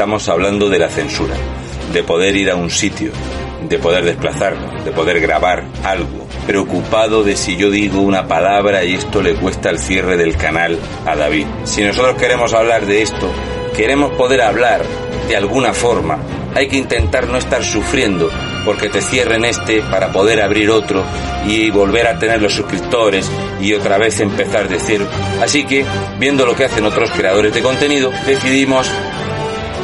estamos hablando de la censura, de poder ir a un sitio, de poder desplazarnos, de poder grabar algo, preocupado de si yo digo una palabra y esto le cuesta el cierre del canal a David. Si nosotros queremos hablar de esto, queremos poder hablar de alguna forma, hay que intentar no estar sufriendo porque te cierren este para poder abrir otro y volver a tener los suscriptores y otra vez empezar de cero. Así que, viendo lo que hacen otros creadores de contenido, decidimos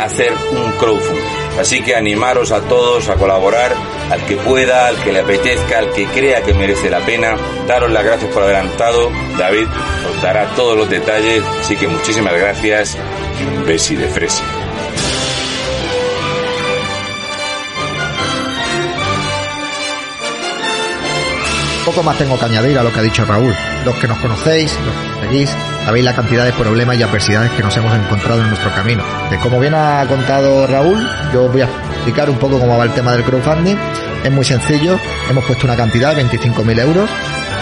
hacer un crowdfunding. Así que animaros a todos a colaborar, al que pueda, al que le apetezca, al que crea que merece la pena. Daros las gracias por adelantado. David os dará todos los detalles. Así que muchísimas gracias y un besi de fresa. Poco más tengo que añadir a lo que ha dicho Raúl. Los que nos conocéis, seguís, sabéis la cantidad de problemas y adversidades que nos hemos encontrado en nuestro camino. De como bien ha contado Raúl, yo voy a explicar un poco cómo va el tema del crowdfunding. Es muy sencillo, hemos puesto una cantidad de 25.000 euros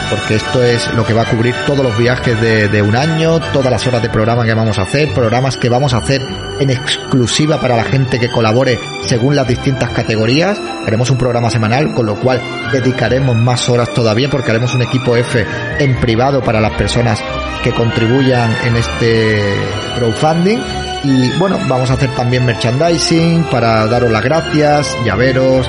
porque esto es lo que va a cubrir todos los viajes de, de, un año, todas las horas de programa que vamos a hacer, programas que vamos a hacer en exclusiva para la gente que colabore según las distintas categorías. Haremos un programa semanal, con lo cual dedicaremos más horas todavía porque haremos un equipo F en privado para las personas que contribuyan en este crowdfunding. Y bueno, vamos a hacer también merchandising para daros las gracias, llaveros,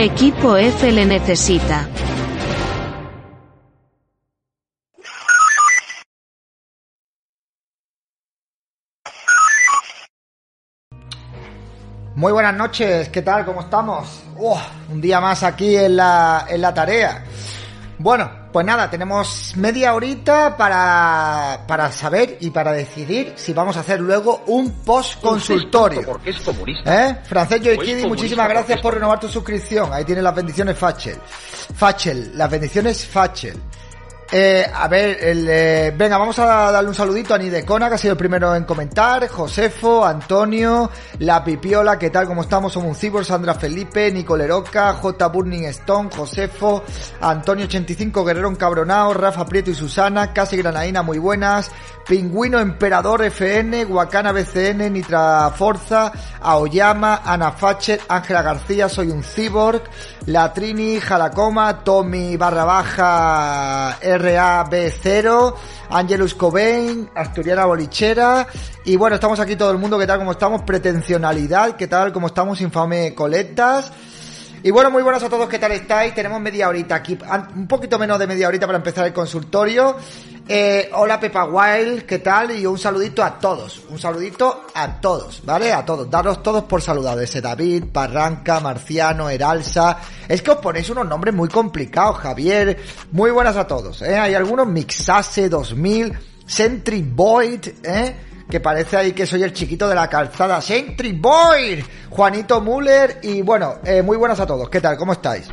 Equipo F le necesita. Muy buenas noches, ¿qué tal? ¿Cómo estamos? Un día más aquí en la, en la tarea. Bueno, pues nada, tenemos media horita para, para saber y para decidir si vamos a hacer luego un post consultorio. Porque es comunista. ¿Eh? Francés Joikidi, muchísimas gracias por renovar tu suscripción. Ahí tienes las bendiciones Fachel. Fachel, las bendiciones Fachel. Eh, a ver, eh, venga, vamos a darle un saludito a Nidecona, que ha sido el primero en comentar, Josefo, Antonio, La Pipiola, ¿qué tal? ¿Cómo estamos? Somos un Cibor, Sandra Felipe, Nicoleroca, J. Burning Stone, Josefo, Antonio 85, Guerrero Encabronao, Rafa Prieto y Susana, Casi Granaína, muy buenas, Pingüino Emperador FN, Guacana BCN, Nitra Forza, Aoyama, Ana Facher, Ángela García, Soy un Cyborg, La Trini, Jalacoma, Tommy barra baja RAB0, Angelus Cobain, Asturiana Bolichera, y bueno, estamos aquí todo el mundo, ¿qué tal? ¿Cómo estamos? Pretensionalidad, ¿qué tal? ¿Cómo estamos? Infame Coletas. Y bueno, muy buenas a todos, ¿qué tal estáis? Tenemos media horita aquí, un poquito menos de media horita para empezar el consultorio. Eh, hola Pepa Wild, ¿qué tal? Y un saludito a todos, un saludito a todos, ¿vale? A todos, daros todos por saludado, ese David, Barranca, Marciano, Heralsa. Es que os ponéis unos nombres muy complicados, Javier. Muy buenas a todos, ¿eh? Hay algunos Mixase 2000, Sentry Void, ¿eh? Que parece ahí que soy el chiquito de la calzada. Sentry Boy, Juanito Müller y bueno, eh, muy buenas a todos. ¿Qué tal? ¿Cómo estáis?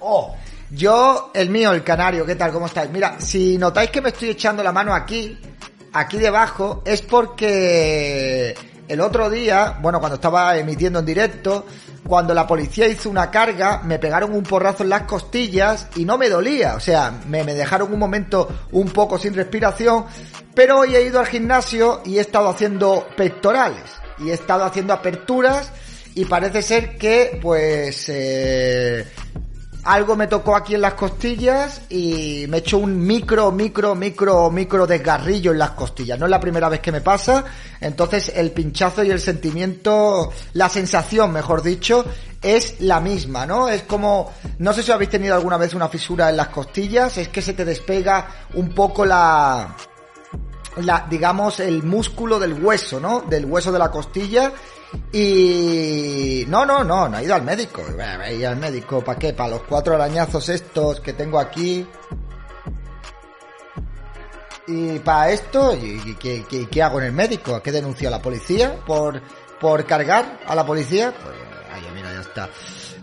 Oh, yo, el mío, el canario, ¿qué tal? ¿Cómo estáis? Mira, si notáis que me estoy echando la mano aquí, aquí debajo, es porque el otro día, bueno, cuando estaba emitiendo en directo, cuando la policía hizo una carga, me pegaron un porrazo en las costillas y no me dolía. O sea, me, me dejaron un momento un poco sin respiración, pero hoy he ido al gimnasio y he estado haciendo pectorales y he estado haciendo aperturas y parece ser que, pues, eh, algo me tocó aquí en las costillas y me he hecho un micro, micro, micro, micro desgarrillo en las costillas. No es la primera vez que me pasa, entonces el pinchazo y el sentimiento, la sensación, mejor dicho, es la misma, ¿no? Es como, no sé si habéis tenido alguna vez una fisura en las costillas, es que se te despega un poco la, la, digamos, el músculo del hueso, ¿no? Del hueso de la costilla y no, no, no, no ha ido al médico. Ir al médico, ¿para qué? Para los cuatro arañazos estos que tengo aquí. Y para esto, ¿y, qué, hago en el médico? ¿A qué denuncio la policía? ¿Por, por cargar a la policía? Pues, ay, mira, ya está.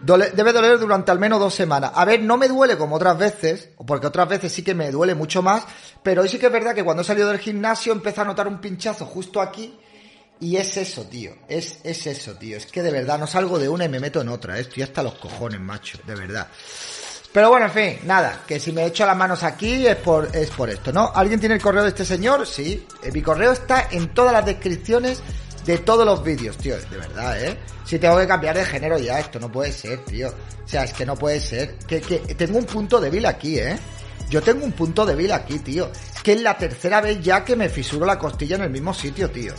Debe doler durante al menos dos semanas. A ver, no me duele como otras veces, porque otras veces sí que me duele mucho más, pero hoy sí que es verdad que cuando he salido del gimnasio empecé a notar un pinchazo justo aquí y es eso, tío. Es, es eso, tío. Es que de verdad no salgo de una y me meto en otra. Estoy hasta los cojones, macho. De verdad. Pero bueno, en fin, nada. Que si me echo las manos aquí es por, es por esto, ¿no? ¿Alguien tiene el correo de este señor? Sí. Eh, mi correo está en todas las descripciones de todos los vídeos, tío. De verdad, ¿eh? Si tengo que cambiar de género ya, esto no puede ser, tío. O sea, es que no puede ser. Que, que tengo un punto débil aquí, ¿eh? Yo tengo un punto débil aquí, tío. Que es la tercera vez ya que me fisuro la costilla en el mismo sitio, tío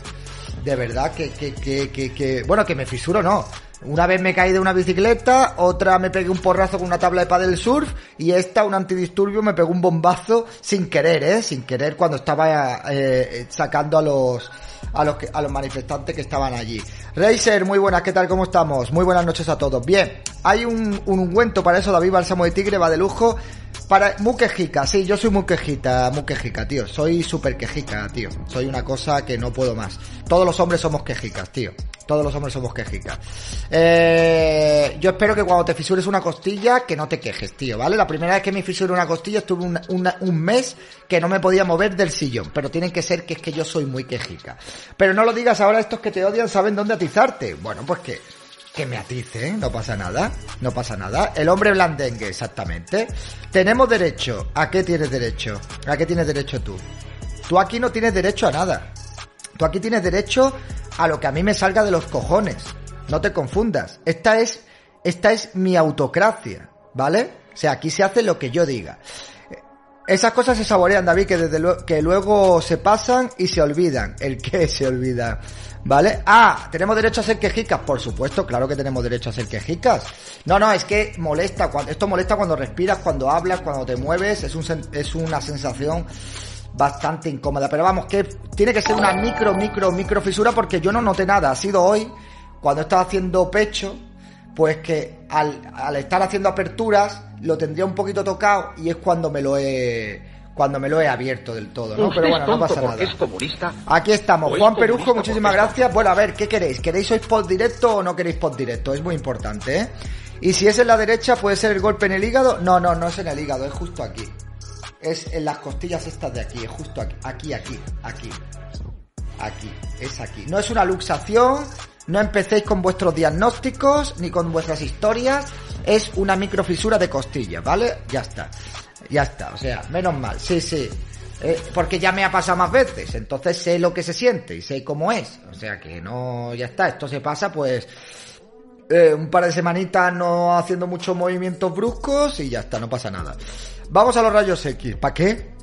de verdad que, que, que, que, bueno, que me fisuro no. Una vez me caí de una bicicleta, otra me pegué un porrazo con una tabla de paddle surf y esta, un antidisturbio, me pegó un bombazo sin querer, ¿eh? Sin querer cuando estaba eh, sacando a los, a los, a los manifestantes que estaban allí. Racer, muy buenas, ¿qué tal? ¿Cómo estamos? Muy buenas noches a todos. Bien, hay un, un ungüento para eso, David Bálsamo de Tigre, va de lujo. Para muy quejica, sí, yo soy muy quejita, muy quejica, tío. Soy súper quejica, tío. Soy una cosa que no puedo más. Todos los hombres somos quejicas, tío. Todos los hombres somos quejicas. Eh, yo espero que cuando te fisures una costilla, que no te quejes, tío, ¿vale? La primera vez que me fisuré una costilla estuve un mes que no me podía mover del sillón. Pero tienen que ser que es que yo soy muy quejica. Pero no lo digas ahora, estos que te odian saben dónde atizarte. Bueno, pues que que me aticen, no pasa nada, no pasa nada. El hombre blandengue, exactamente. Tenemos derecho. ¿A qué tienes derecho? ¿A qué tienes derecho tú? Tú aquí no tienes derecho a nada. Tú aquí tienes derecho a lo que a mí me salga de los cojones. No te confundas. Esta es, esta es mi autocracia, ¿vale? O sea, aquí se hace lo que yo diga. Esas cosas se saborean, David, que desde luego, que luego se pasan y se olvidan. ¿El qué se olvida? ¿Vale? Ah, ¿tenemos derecho a ser quejicas? Por supuesto, claro que tenemos derecho a ser quejicas. No, no, es que molesta, esto molesta cuando respiras, cuando hablas, cuando te mueves, es, es una sensación bastante incómoda. Pero vamos, que tiene que ser una micro, micro, micro fisura porque yo no noté nada. Ha sido hoy, cuando estaba haciendo pecho, pues que al, al estar haciendo aperturas, lo tendría un poquito tocado y es cuando me lo he cuando me lo he abierto del todo, ¿no? Pero bueno, no pasa nada. Aquí estamos. Juan Perujo, muchísimas gracias. Bueno, a ver, ¿qué queréis? ¿Queréis hoy post directo o no queréis post directo? Es muy importante, ¿eh? Y si es en la derecha, ¿puede ser el golpe en el hígado? No, no, no es en el hígado, es justo aquí. Es en las costillas estas de aquí, es justo aquí, aquí, aquí, aquí. Aquí, es aquí. No es una luxación, no empecéis con vuestros diagnósticos ni con vuestras historias, es una microfisura de costillas, ¿vale? Ya está. Ya está, o sea, menos mal, sí, sí. Eh, porque ya me ha pasado más veces, entonces sé lo que se siente y sé cómo es. O sea que no, ya está, esto se pasa pues eh, un par de semanitas no haciendo muchos movimientos bruscos y ya está, no pasa nada. Vamos a los rayos X, ¿para qué?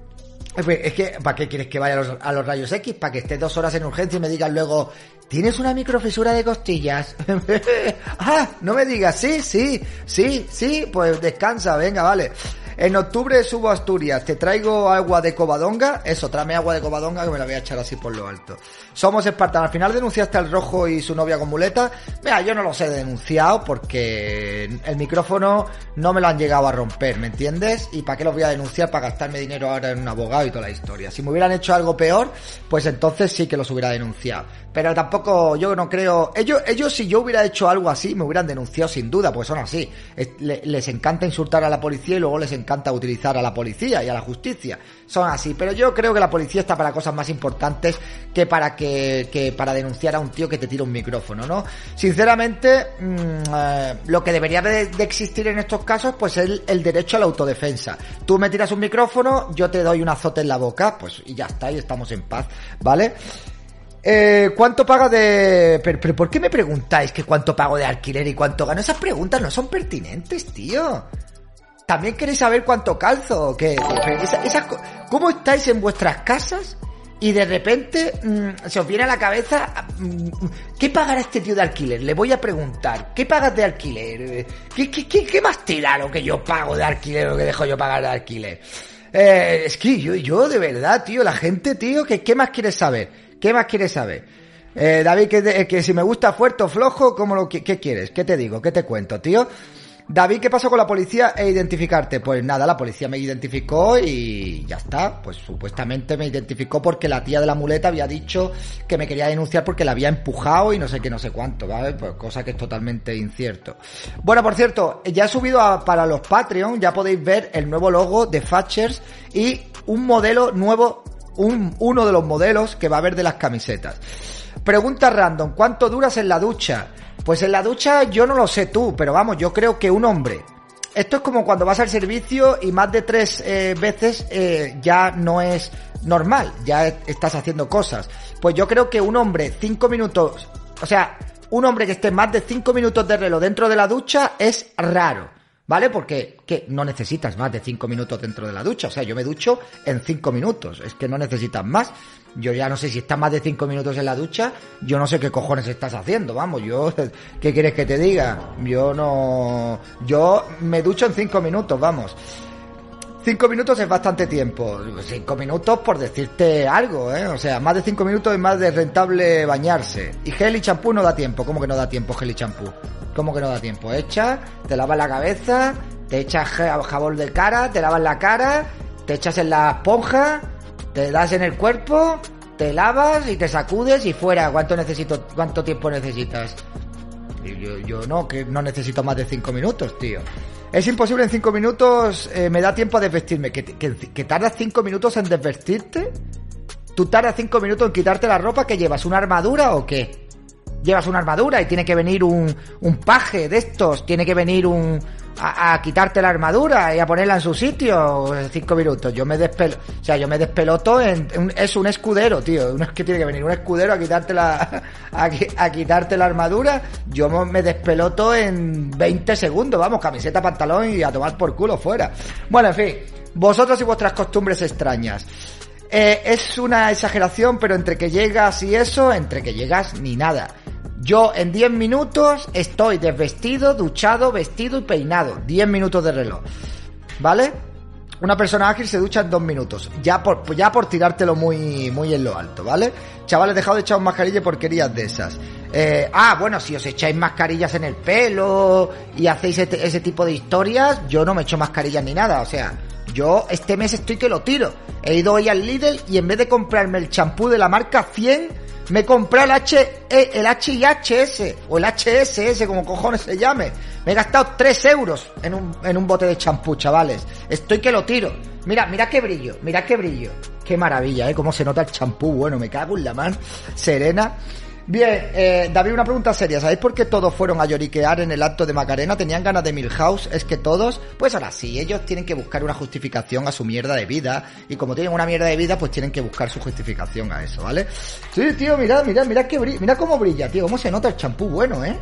Es que, ¿para qué quieres que vaya a los, a los rayos X? ¿Para que esté dos horas en urgencia y me digan luego, ¿tienes una microfisura de costillas? ah, no me digas, sí, sí, sí, sí, pues descansa, venga, vale. En octubre subo a Asturias, te traigo agua de Covadonga, eso, tráeme agua de Covadonga que me la voy a echar así por lo alto. Somos espartanos, al final denunciaste al rojo y su novia con muleta. Mira, yo no los he denunciado porque el micrófono no me lo han llegado a romper, ¿me entiendes? ¿Y para qué los voy a denunciar? Para gastarme dinero ahora en un abogado y toda la historia. Si me hubieran hecho algo peor, pues entonces sí que los hubiera denunciado. Pero tampoco, yo no creo. Ellos, ellos si yo hubiera hecho algo así, me hubieran denunciado sin duda, pues son así. Les encanta insultar a la policía y luego les encanta utilizar a la policía y a la justicia. Son así. Pero yo creo que la policía está para cosas más importantes que para que, que para denunciar a un tío que te tira un micrófono, ¿no? Sinceramente, mm, eh, lo que debería de, existir en estos casos, pues es el, el derecho a la autodefensa. Tú me tiras un micrófono, yo te doy un azote en la boca, pues y ya está, y estamos en paz, ¿vale? Eh, ¿Cuánto paga de...? Pero, ¿por qué me preguntáis que cuánto pago de alquiler y cuánto gano? Esas preguntas no son pertinentes, tío. ¿También queréis saber cuánto calzo? ¿O qué? ¿Cómo estáis en vuestras casas? Y de repente mm, se os viene a la cabeza, mm, ¿qué pagará este tío de alquiler? Le voy a preguntar, ¿qué pagas de alquiler? ¿Qué, qué, qué, más tira lo que yo pago de alquiler o que dejo yo pagar de alquiler? Eh, es que yo, yo de verdad, tío, la gente, tío, que, ¿qué más quieres saber? ¿Qué más quieres saber? Eh, David, que, si me gusta fuerte o flojo, ¿cómo lo, ¿qué quieres? ¿Qué te digo? ¿Qué te cuento, tío? David, ¿qué pasó con la policía e identificarte? Pues nada, la policía me identificó y ya está. Pues supuestamente me identificó porque la tía de la muleta había dicho que me quería denunciar porque la había empujado y no sé qué, no sé cuánto, ¿vale? Pues cosa que es totalmente incierto. Bueno, por cierto, ya he subido para los Patreon, ya podéis ver el nuevo logo de Fatchers y un modelo nuevo, un, uno de los modelos que va a haber de las camisetas. Pregunta random, ¿cuánto duras en la ducha? Pues en la ducha yo no lo sé tú, pero vamos, yo creo que un hombre. Esto es como cuando vas al servicio y más de tres eh, veces eh, ya no es normal, ya estás haciendo cosas. Pues yo creo que un hombre cinco minutos, o sea, un hombre que esté más de cinco minutos de reloj dentro de la ducha es raro. ¿Vale? Porque que no necesitas más de cinco minutos dentro de la ducha. O sea, yo me ducho en cinco minutos. Es que no necesitas más. Yo ya no sé si estás más de cinco minutos en la ducha. Yo no sé qué cojones estás haciendo. Vamos, yo, ¿qué quieres que te diga? Yo no, yo me ducho en cinco minutos, vamos. Cinco minutos es bastante tiempo. Cinco minutos por decirte algo, ¿eh? O sea, más de cinco minutos es más de rentable bañarse. Y gel y champú no da tiempo. ¿Cómo que no da tiempo gel y champú? ¿Cómo que no da tiempo? Echa, te lavas la cabeza, te echas jabón de cara, te lavas la cara, te echas en la esponja, te das en el cuerpo, te lavas y te sacudes y fuera. ¿Cuánto necesito, cuánto tiempo necesitas? Yo, yo no, que no necesito más de cinco minutos, tío. Es imposible en cinco minutos, eh, me da tiempo a desvestirme. ¿Que, que, tardas cinco minutos en desvestirte? ¿Tú tardas cinco minutos en quitarte la ropa que llevas? ¿Una armadura o qué? Llevas una armadura y tiene que venir un, un paje de estos, tiene que venir un, a, quitarte la armadura y a ponerla en su sitio cinco minutos. Yo me despelo, o sea, yo me despeloto en, es un escudero, tío. es que tiene que venir un escudero a quitarte la, a, quitarte la armadura. Yo me despeloto en 20 segundos, vamos, camiseta, pantalón y a tomar por culo fuera. Bueno, en fin, vosotros y vuestras costumbres extrañas. Eh, es una exageración, pero entre que llegas y eso, entre que llegas ni nada. Yo en 10 minutos estoy desvestido, duchado, vestido y peinado. 10 minutos de reloj. ¿Vale? Una persona ágil se ducha en 2 minutos. Ya por, ya por tirártelo muy, muy en lo alto, ¿vale? Chavales, dejado de echar mascarilla y porquerías de esas. Eh, ah, bueno, si os echáis mascarillas en el pelo y hacéis ese tipo de historias, yo no me echo mascarillas ni nada. O sea, yo este mes estoy que lo tiro. He ido hoy al Lidl y en vez de comprarme el champú de la marca 100, me compré el H, e, el HIHS o el HSS, como cojones se llame. Me he gastado 3 euros en un, en un bote de champú, chavales. Estoy que lo tiro. Mira, mira qué brillo, mira qué brillo. Qué maravilla, ¿eh? Cómo se nota el champú. Bueno, me cago en la mano. Serena. Bien, eh, David, una pregunta seria. ¿Sabéis por qué todos fueron a lloriquear en el acto de Macarena? ¿Tenían ganas de Milhouse? Es que todos, pues ahora sí, ellos tienen que buscar una justificación a su mierda de vida. Y como tienen una mierda de vida, pues tienen que buscar su justificación a eso, ¿vale? Sí, tío, mirad, mirad, mirad que brilla, mira cómo brilla, tío, cómo se nota el champú bueno, ¿eh?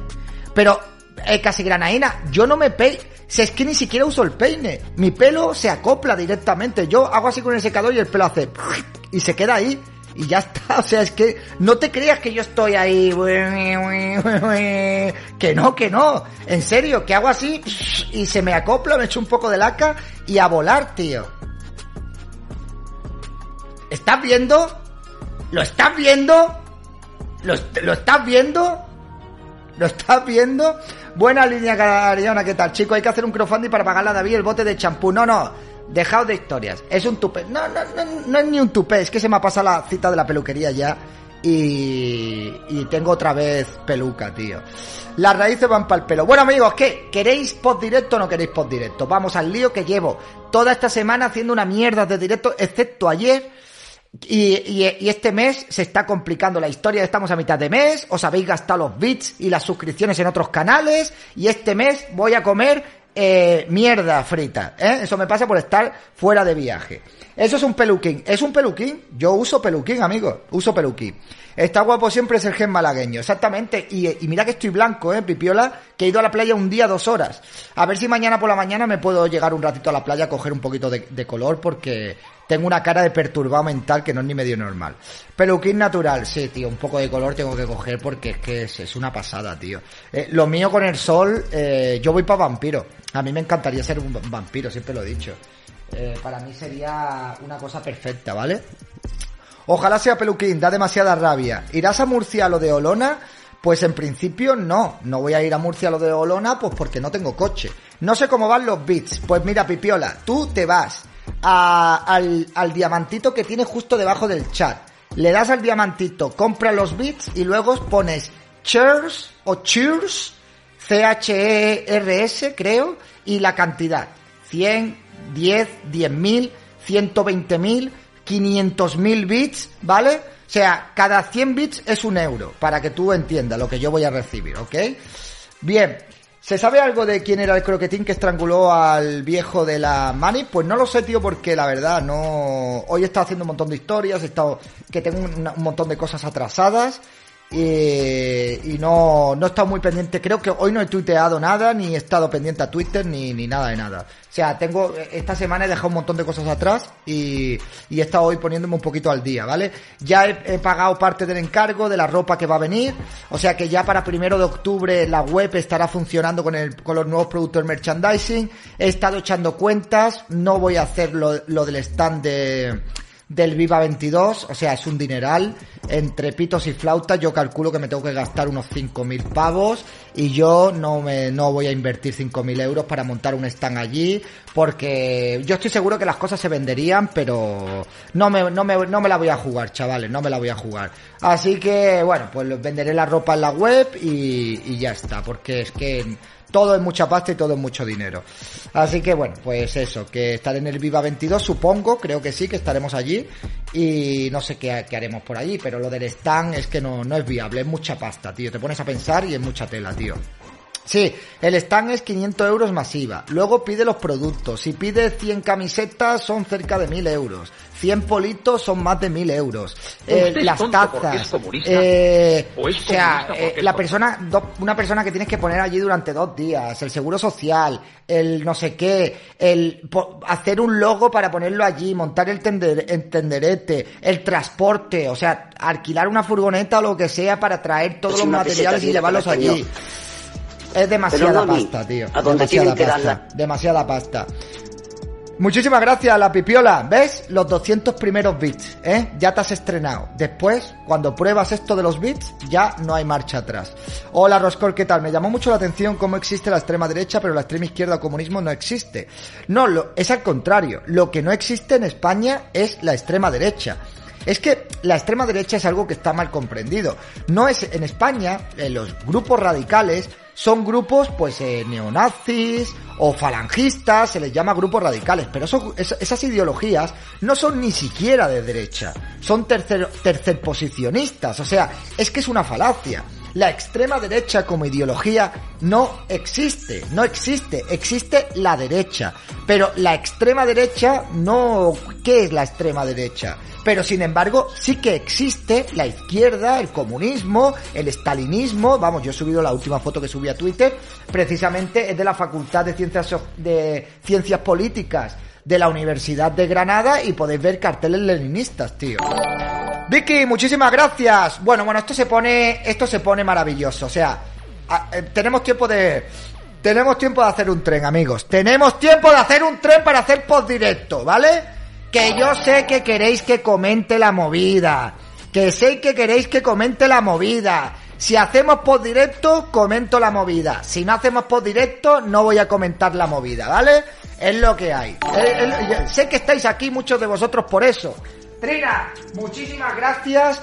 Pero, eh, casi granaína, yo no me peino, si es que ni siquiera uso el peine. Mi pelo se acopla directamente. Yo hago así con el secador y el pelo hace... Y se queda ahí y ya está. O sea, es que no te creas que yo estoy ahí. Que no, que no. En serio, que hago así y se me acopla, me echo un poco de laca y a volar, tío. ¿Estás viendo? ¿Lo estás viendo? ¿Lo, estás viendo? ¿Lo estás viendo? Buena línea, Cariona, ¿qué tal, chico? Hay que hacer un crowdfunding para pagarle a David el bote de champú. No, no. Dejaos de historias. Es un tupé. No, no, no, no es ni un tupé. Es que se me ha pasado la cita de la peluquería ya. Y, y tengo otra vez peluca, tío. Las raíces van para el pelo. Bueno, amigos, ¿qué? ¿Queréis post directo o no queréis post directo? Vamos al lío que llevo toda esta semana haciendo una mierda de directo, excepto ayer. Y, y, y, este mes se está complicando la historia, estamos a mitad de mes, os habéis gastado los bits y las suscripciones en otros canales y este mes voy a comer eh, mierda frita, ¿eh? Eso me pasa por estar fuera de viaje. Eso es un peluquín. ¿Es un peluquín? Yo uso peluquín, amigo. Uso peluquín. Está guapo siempre es el gen malagueño, exactamente. Y, mira que estoy blanco, eh, pipiola, que he ido a la playa un día, dos horas. A ver si mañana por la mañana me puedo llegar un ratito a la playa a coger un poquito de color porque tengo una cara de perturbado mental que no es ni medio normal. Peluquín natural, sí, tío, un poco de color tengo que coger porque es que es, una pasada, tío. Eh, lo mío con el sol, eh, yo voy para vampiro. A mí me encantaría ser un vampiro, siempre lo he dicho. Eh, para mí sería una cosa perfecta, ¿vale? Ojalá sea peluquín, da demasiada rabia. ¿Irás a Murcia a lo de Olona? Pues en principio no, no voy a ir a Murcia a lo de Olona, pues porque no tengo coche. No sé cómo van los bits. Pues mira, Pipiola, tú te vas a, al, al diamantito que tiene justo debajo del chat. Le das al diamantito, compra los bits y luego pones cheers o cheers, C-H-E-R-S creo, y la cantidad. 100, 10, 10.000, 120.000, 500.000 bits, ¿vale? O sea, cada 100 bits es un euro, para que tú entiendas lo que yo voy a recibir, ¿ok? Bien, ¿se sabe algo de quién era el croquetín que estranguló al viejo de la Mani? Pues no lo sé, tío, porque la verdad no... Hoy he estado haciendo un montón de historias, he estado... que tengo un, un montón de cosas atrasadas y, y no, no he estado muy pendiente. Creo que hoy no he tuiteado nada, ni he estado pendiente a Twitter, ni, ni nada de nada. O sea, tengo, esta semana he dejado un montón de cosas atrás y, y he estado hoy poniéndome un poquito al día, ¿vale? Ya he, he, pagado parte del encargo de la ropa que va a venir, o sea que ya para primero de octubre la web estará funcionando con el, con los nuevos productos de merchandising. He estado echando cuentas, no voy a hacer lo, lo del stand de, del Viva 22, o sea, es un dineral. Entre pitos y flautas yo calculo que me tengo que gastar unos 5.000 pavos y yo no me no voy a invertir 5.000 euros para montar un stand allí porque yo estoy seguro que las cosas se venderían, pero no me, no me, no me la voy a jugar, chavales, no me la voy a jugar. Así que, bueno, pues venderé la ropa en la web y, y ya está, porque es que todo es mucha pasta y todo es mucho dinero. Así que bueno, pues eso, que estaré en el Viva 22, supongo, creo que sí, que estaremos allí y no sé qué, qué haremos por allí, pero lo del stand es que no, no es viable, es mucha pasta, tío, te pones a pensar y es mucha tela, tío. Sí, el stand es 500 euros masiva. Luego pide los productos. Si pide 100 camisetas son cerca de 1000 euros. 100 politos son más de 1000 euros. Eh, las tazas. Eh, o, o, sea, eh, la persona, do, una persona que tienes que poner allí durante dos días. El seguro social, el no sé qué, el hacer un logo para ponerlo allí, montar el, tender, el tenderete, el transporte, o sea, alquilar una furgoneta o lo que sea para traer todos los materiales y llevarlos allí. Es demasiada pasta, tío. ¿A demasiada pasta. Demasiada pasta. Muchísimas gracias, la pipiola. ¿Ves? Los 200 primeros bits, ¿eh? Ya te has estrenado. Después, cuando pruebas esto de los bits, ya no hay marcha atrás. Hola, Roscor, ¿qué tal? Me llamó mucho la atención cómo existe la extrema derecha, pero la extrema izquierda o comunismo no existe. No, lo, es al contrario. Lo que no existe en España es la extrema derecha. Es que la extrema derecha es algo que está mal comprendido. No es en España, en los grupos radicales son grupos pues eh, neonazis o falangistas, se les llama grupos radicales, pero esas ideologías no son ni siquiera de derecha, son tercer, tercerposicionistas, o sea, es que es una falacia. La extrema derecha como ideología no existe, no existe, existe la derecha. Pero la extrema derecha no... ¿Qué es la extrema derecha? Pero sin embargo, sí que existe la izquierda, el comunismo, el estalinismo. Vamos, yo he subido la última foto que subí a Twitter. Precisamente es de la Facultad de Ciencias, de Ciencias Políticas de la Universidad de Granada y podéis ver carteles leninistas, tío. Vicky, muchísimas gracias. Bueno, bueno, esto se pone, esto se pone maravilloso. O sea, eh, tenemos tiempo de, tenemos tiempo de hacer un tren, amigos. Tenemos tiempo de hacer un tren para hacer post directo, ¿vale? Que yo sé que queréis que comente la movida. Que sé que queréis que comente la movida. Si hacemos post directo, comento la movida. Si no hacemos post directo, no voy a comentar la movida, ¿vale? Es lo que hay. Eh, eh, sé que estáis aquí muchos de vosotros por eso. Trina, muchísimas gracias.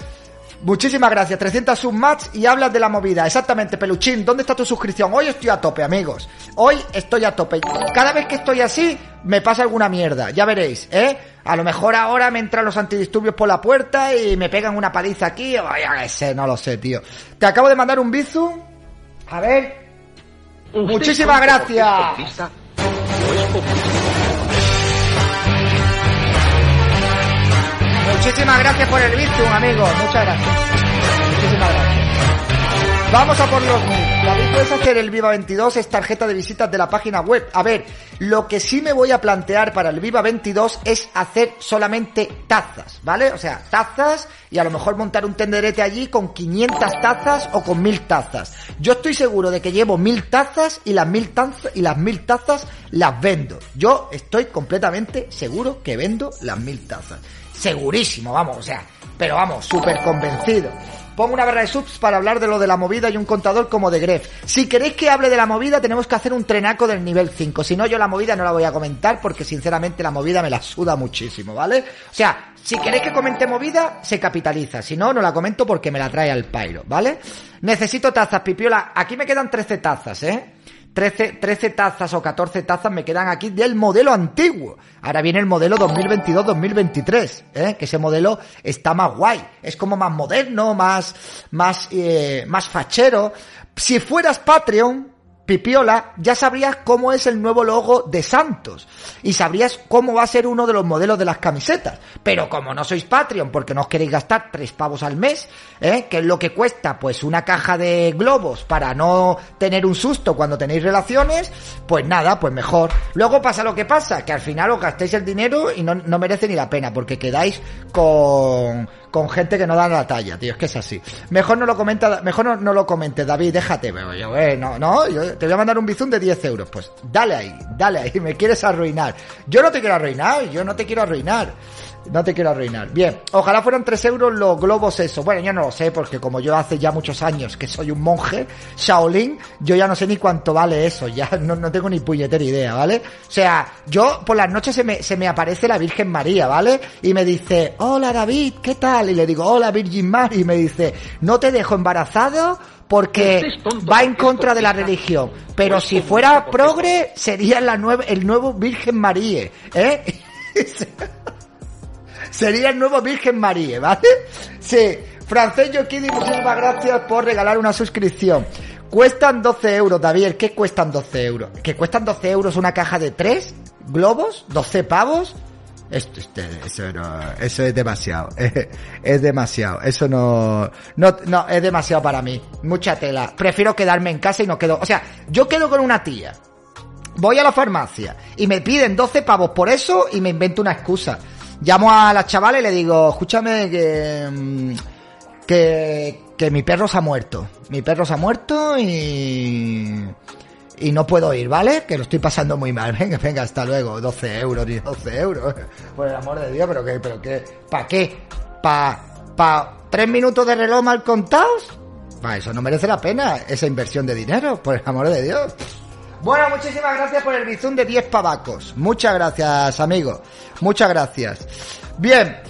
Muchísimas gracias, 300 submats y hablas de la movida. Exactamente, Peluchín, ¿dónde está tu suscripción? Hoy estoy a tope, amigos. Hoy estoy a tope. Cada vez que estoy así, me pasa alguna mierda. Ya veréis, ¿eh? A lo mejor ahora me entran los antidisturbios por la puerta y me pegan una paliza aquí. O ya que sé, no lo sé, tío. Te acabo de mandar un bizu. A ver. Muchísimas gracias. Muchísimas gracias por el Bizum, amigo. Muchas gracias. Muchísimas gracias. Vamos a por los mil. David, puedes hacer el Viva 22, es tarjeta de visitas de la página web. A ver, lo que sí me voy a plantear para el Viva 22 es hacer solamente tazas, ¿vale? O sea, tazas y a lo mejor montar un tenderete allí con 500 tazas o con 1000 tazas. Yo estoy seguro de que llevo 1000 tazas y las 1000 tazas y las 1000 tazas las vendo. Yo estoy completamente seguro que vendo las 1000 tazas. Segurísimo, vamos, o sea, pero vamos, súper convencido. Pongo una barra de subs para hablar de lo de la movida y un contador como de Gref. Si queréis que hable de la movida, tenemos que hacer un trenaco del nivel 5. Si no, yo la movida no la voy a comentar porque sinceramente la movida me la suda muchísimo, ¿vale? O sea, si queréis que comente movida, se capitaliza. Si no, no la comento porque me la trae al pairo, ¿vale? Necesito tazas, pipiola. Aquí me quedan 13 tazas, ¿eh? 13, 13 tazas o 14 tazas me quedan aquí del modelo antiguo. Ahora viene el modelo 2022-2023, ¿eh? que ese modelo está más guay. Es como más moderno, más, más, eh, más fachero. Si fueras Patreon, Pipiola, ya sabrías cómo es el nuevo logo de Santos y sabrías cómo va a ser uno de los modelos de las camisetas. Pero como no sois Patreon porque no os queréis gastar tres pavos al mes, ¿eh? que es lo que cuesta pues una caja de globos para no tener un susto cuando tenéis relaciones, pues nada, pues mejor. Luego pasa lo que pasa, que al final os gastéis el dinero y no, no merece ni la pena porque quedáis con, con gente que no da la talla, tío, es que es así. Mejor no lo comenta, mejor no, lo comentes, David, déjate, pero yo, eh, no, no, yo te voy a mandar un bizum de 10 euros, pues dale ahí, dale ahí, me quieres arruinar. Yo no te quiero arruinar, yo no te quiero arruinar. No te quiero arruinar. Bien, ojalá fueran 3 euros los globos eso. Bueno, yo no lo sé, porque como yo hace ya muchos años que soy un monje, Shaolin, yo ya no sé ni cuánto vale eso, ya no, no tengo ni puñetera idea, ¿vale? O sea, yo por las noches se me, se me aparece la Virgen María, ¿vale? Y me dice, hola David, ¿qué tal? Y le digo, hola Virgin Mary, y me dice, no te dejo embarazado porque va en contra de la religión. Pero si fuera progre, sería la nueva, el nuevo Virgen María, ¿eh? Sería el nuevo Virgen María, ¿vale? Sí. Francés Yokidi, muchísimas gracias por regalar una suscripción. Cuestan 12 euros, David. ¿Qué cuestan 12 euros? ¿Que cuestan 12 euros una caja de 3 globos? ¿12 pavos? Esto, este, eso, no, eso es demasiado. Es, demasiado. Eso no, no, no, es demasiado para mí. Mucha tela. Prefiero quedarme en casa y no quedo. O sea, yo quedo con una tía. Voy a la farmacia y me piden 12 pavos por eso y me invento una excusa. Llamo a la chavala y le digo, escúchame que, mm, que, que mi perro se ha muerto. Mi perro se ha muerto y, y no puedo ir, ¿vale? Que lo estoy pasando muy mal. Venga, venga, hasta luego. 12 euros, y 12 euros. Por el amor de Dios, pero qué, pero qué, ¿para qué? ¿Pa, pa tres minutos de reloj mal contados? Pa, eso no merece la pena, esa inversión de dinero, por el amor de Dios. Bueno, muchísimas gracias por el bizum de 10 pavacos. Muchas gracias, amigo. Muchas gracias. Bien,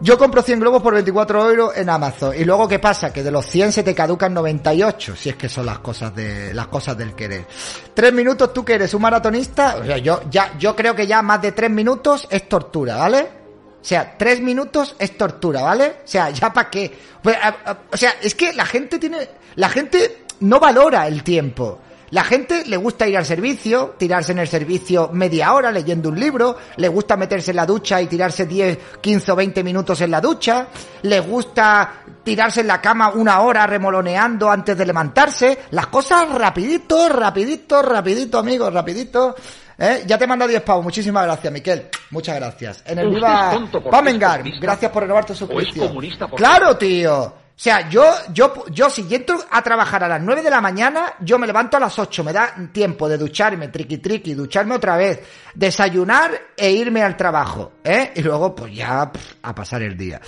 yo compro 100 globos por 24 euros en Amazon. Y luego, ¿qué pasa? Que de los 100 se te caducan 98, si es que son las cosas de, las cosas del querer. Tres minutos, tú que eres un maratonista, o sea, yo, ya, yo creo que ya más de tres minutos es tortura, ¿vale? O sea, tres minutos es tortura, ¿vale? O sea, ya para qué. Pues, o sea, es que la gente tiene, la gente no valora el tiempo. La gente le gusta ir al servicio, tirarse en el servicio media hora leyendo un libro, le gusta meterse en la ducha y tirarse 10, 15 o 20 minutos en la ducha, le gusta tirarse en la cama una hora remoloneando antes de levantarse, las cosas rapidito, rapidito, rapidito, amigos, rapidito. ¿Eh? Ya te mando 10 pavos, muchísimas gracias, Miquel. Muchas gracias. En el Viva Pamengar, gracias por renovar tu suscripción. Claro, tío. O sea, yo, yo, yo si entro a trabajar a las 9 de la mañana, yo me levanto a las 8, me da tiempo de ducharme, triqui triqui, ducharme otra vez, desayunar e irme al trabajo, ¿eh? Y luego, pues ya, a pasar el día.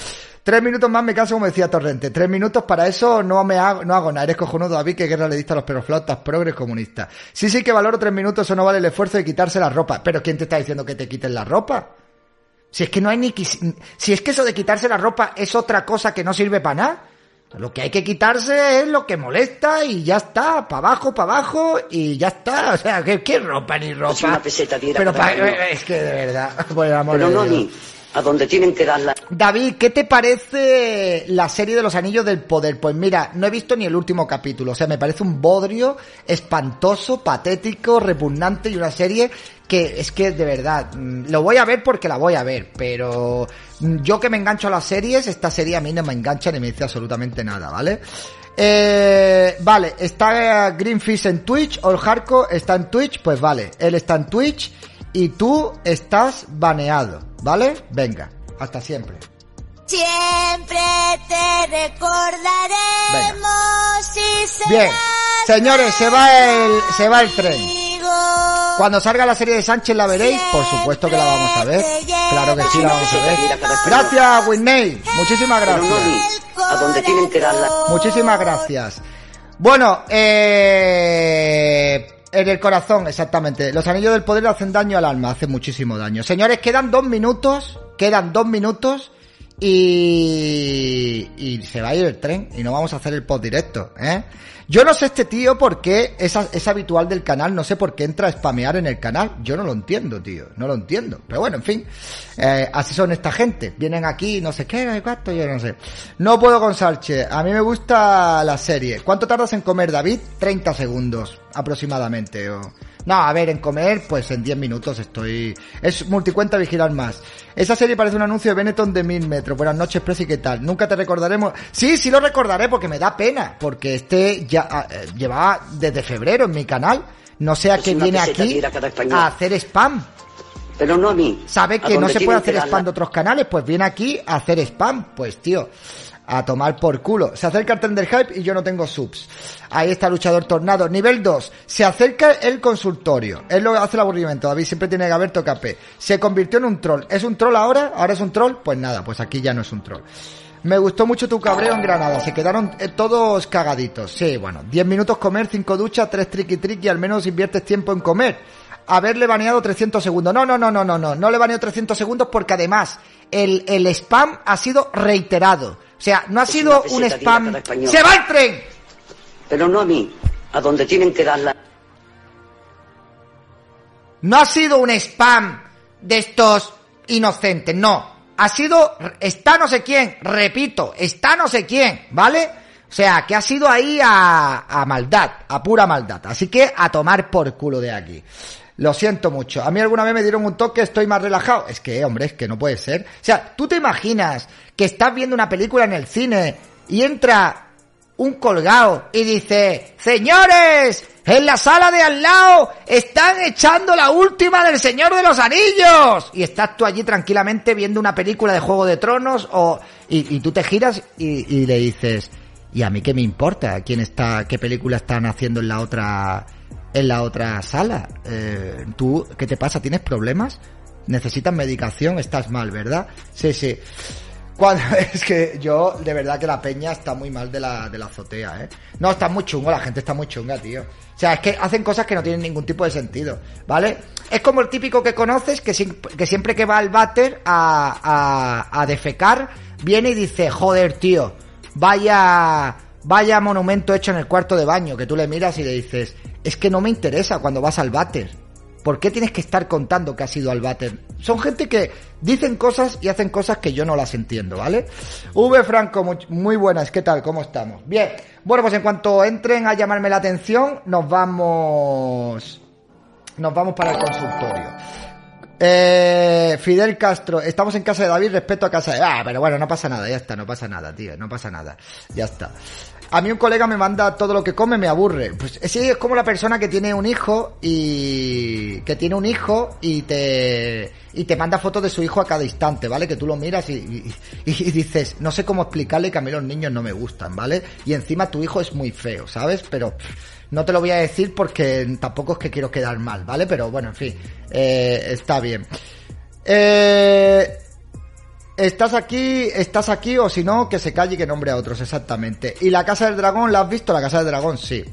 Tres minutos más me canso, como decía Torrente. Tres minutos para eso no me hago, no hago nada. Eres cojonudo, David, que guerra le diste a los perroflautas progres comunistas. Sí, sí que valoro tres minutos, eso no vale el esfuerzo de quitarse la ropa. Pero ¿quién te está diciendo que te quiten la ropa? Si es que no hay ni si es que eso de quitarse la ropa es otra cosa que no sirve para nada. Lo que hay que quitarse es lo que molesta y ya está, para abajo, para abajo y ya está. O sea, ¿qué, qué ropa ni ropa? una peseta diera Pero para pa- uno. es que de verdad, por el amor Pero de no Dios. ni. A donde tienen que darla. David, ¿qué te parece la serie de los Anillos del Poder? Pues mira, no he visto ni el último capítulo, o sea, me parece un bodrio espantoso, patético, repugnante y una serie que es que de verdad, mm, lo voy a ver porque la voy a ver, pero mm, yo que me engancho a las series, esta serie a mí no me engancha ni me dice absolutamente nada, ¿vale? Eh, vale, está Greenfish en Twitch, o el Harco está en Twitch, pues vale, él está en Twitch y tú estás baneado, ¿vale? Venga, hasta siempre. Siempre te recordaremos y Bien, señores, se va el, se va el tren. Cuando salga la serie de Sánchez la veréis, por supuesto que la vamos a ver. Claro que sí la vamos a ver. Gracias, Whitney. Muchísimas gracias. A donde tienen que darla. Muchísimas gracias. Bueno, eh, en el corazón, exactamente. Los anillos del poder hacen daño al alma, hacen muchísimo daño. Señores, quedan dos minutos, quedan dos minutos y, y se va a ir el tren y no vamos a hacer el post directo, ¿eh? Yo no sé este tío por qué es, es habitual del canal, no sé por qué entra a spamear en el canal. Yo no lo entiendo, tío, no lo entiendo. Pero bueno, en fin, eh, así son esta gente. Vienen aquí, no sé qué, cuánto, yo no sé. No puedo con a mí me gusta la serie. ¿Cuánto tardas en comer, David? 30 segundos, aproximadamente. O... No, a ver, en comer, pues en 10 minutos estoy... Es multicuenta vigilar más. Esa serie parece un anuncio de Benetton de mil metros. Buenas noches, Presi, ¿qué tal? Nunca te recordaremos. Sí, sí lo recordaré porque me da pena. Porque este ya eh, llevaba desde febrero en mi canal. No sé a qué viene aquí a hacer spam. Pero no a mí. ¿Sabe que no se puede hacer spam de otros canales? Pues viene aquí a hacer spam. Pues tío, a tomar por culo. Se acerca el tren del hype y yo no tengo subs. Ahí está Luchador Tornado. Nivel 2. Se acerca el consultorio. Es lo que hace el aburrimiento. David siempre tiene que haber tocape. Se convirtió en un troll. ¿Es un troll ahora? ¿Ahora es un troll? Pues nada, pues aquí ya no es un troll. Me gustó mucho tu cabreo en Granada. Se quedaron eh, todos cagaditos. Sí, bueno. 10 minutos comer, 5 duchas, 3 triqui triqui. Al menos inviertes tiempo en comer. Haberle baneado 300 segundos. No, no, no, no, no, no. No le baneo 300 segundos porque además el, el spam ha sido reiterado. O sea, no ha sido un spam. ¡Se va el tren! Pero no a mí, a donde tienen que darla. No ha sido un spam de estos inocentes, no. Ha sido, está no sé quién, repito, está no sé quién, ¿vale? O sea, que ha sido ahí a, a maldad, a pura maldad. Así que a tomar por culo de aquí. Lo siento mucho. A mí alguna vez me dieron un toque, estoy más relajado. Es que, hombre, es que no puede ser. O sea, tú te imaginas que estás viendo una película en el cine y entra un colgado y dice, señores, en la sala de al lado están echando la última del Señor de los Anillos. Y estás tú allí tranquilamente viendo una película de Juego de Tronos o, y, tú te giras y, y le dices, ¿y a mí qué me importa quién está, qué película están haciendo en la otra, en la otra sala. Eh, ¿Tú qué te pasa? ¿Tienes problemas? ¿Necesitas medicación? Estás mal, ¿verdad? Sí, sí. Cuando, es que yo, de verdad que la peña está muy mal de la, de la azotea, ¿eh? No, está muy chungo, la gente está muy chunga, tío. O sea, es que hacen cosas que no tienen ningún tipo de sentido, ¿vale? Es como el típico que conoces que, que siempre que va al váter a, a, a defecar, viene y dice, joder, tío, vaya, vaya monumento hecho en el cuarto de baño, que tú le miras y le dices, es que no me interesa cuando vas al váter. ¿Por qué tienes que estar contando que has ido al váter? Son gente que dicen cosas y hacen cosas que yo no las entiendo, ¿vale? V Franco, muy buenas, ¿qué tal? ¿Cómo estamos? Bien, bueno, pues en cuanto entren a llamarme la atención, nos vamos... Nos vamos para el consultorio. Eh, Fidel Castro, estamos en casa de David, respeto a casa de... Ah, pero bueno, no pasa nada, ya está, no pasa nada, tío, no pasa nada, ya está. A mí un colega me manda todo lo que come, me aburre. Pues ese es como la persona que tiene un hijo y... que tiene un hijo y te... y te manda fotos de su hijo a cada instante, ¿vale? Que tú lo miras y, y, y dices, no sé cómo explicarle que a mí los niños no me gustan, ¿vale? Y encima tu hijo es muy feo, ¿sabes? Pero... No te lo voy a decir porque tampoco es que quiero quedar mal, ¿vale? Pero bueno, en fin, eh, está bien. Eh, estás aquí, estás aquí o si no, que se calle y que nombre a otros, exactamente. ¿Y la Casa del Dragón, la has visto? La Casa del Dragón, sí.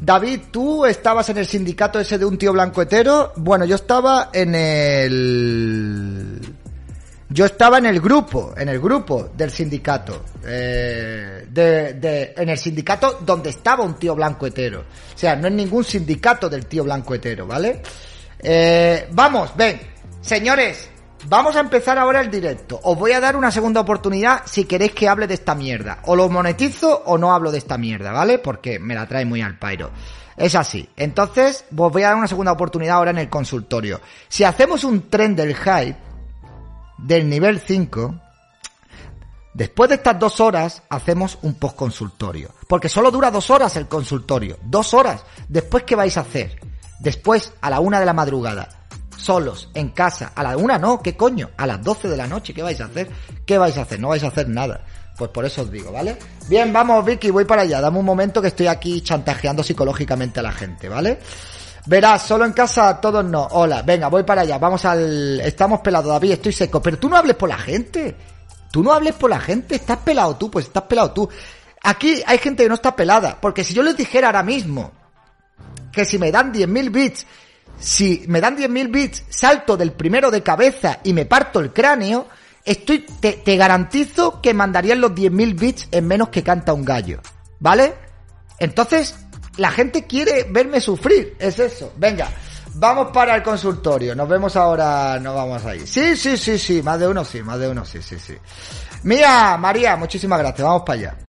David, ¿tú estabas en el sindicato ese de un tío blanco hetero? Bueno, yo estaba en el... Yo estaba en el grupo, en el grupo del sindicato. Eh, de, de, en el sindicato donde estaba un tío blanco hetero. O sea, no en ningún sindicato del tío blanco hetero, ¿vale? Eh, vamos, ven. Señores, Vamos a empezar ahora el directo. Os voy a dar una segunda oportunidad si queréis que hable de esta mierda. O lo monetizo o no hablo de esta mierda, ¿vale? Porque me la trae muy al pairo. Es así. Entonces, os voy a dar una segunda oportunidad ahora en el consultorio. Si hacemos un tren del hype del nivel 5, después de estas dos horas hacemos un postconsultorio. Porque solo dura dos horas el consultorio. Dos horas. Después, ¿qué vais a hacer? Después, a la una de la madrugada solos, en casa, a la una no, ¿qué coño? A las 12 de la noche, ¿qué vais a hacer? ¿Qué vais a hacer? No vais a hacer nada. Pues por eso os digo, ¿vale? Bien, vamos, Vicky, voy para allá. Dame un momento que estoy aquí chantajeando psicológicamente a la gente, ¿vale? Verás, solo en casa todos no. Hola, venga, voy para allá. Vamos al. Estamos pelados, David, estoy seco. Pero tú no hables por la gente. Tú no hables por la gente. Estás pelado tú, pues estás pelado tú. Aquí hay gente que no está pelada. Porque si yo les dijera ahora mismo que si me dan 10.000 bits si me dan 10.000 bits, salto del primero de cabeza y me parto el cráneo, estoy, te, te garantizo que mandarían los 10.000 bits en menos que canta un gallo. ¿Vale? Entonces, la gente quiere verme sufrir, es eso. Venga, vamos para el consultorio. Nos vemos ahora, nos vamos ahí. Sí, sí, sí, sí, más de uno sí, más de uno sí, sí, sí. Mira, María, muchísimas gracias, vamos para allá.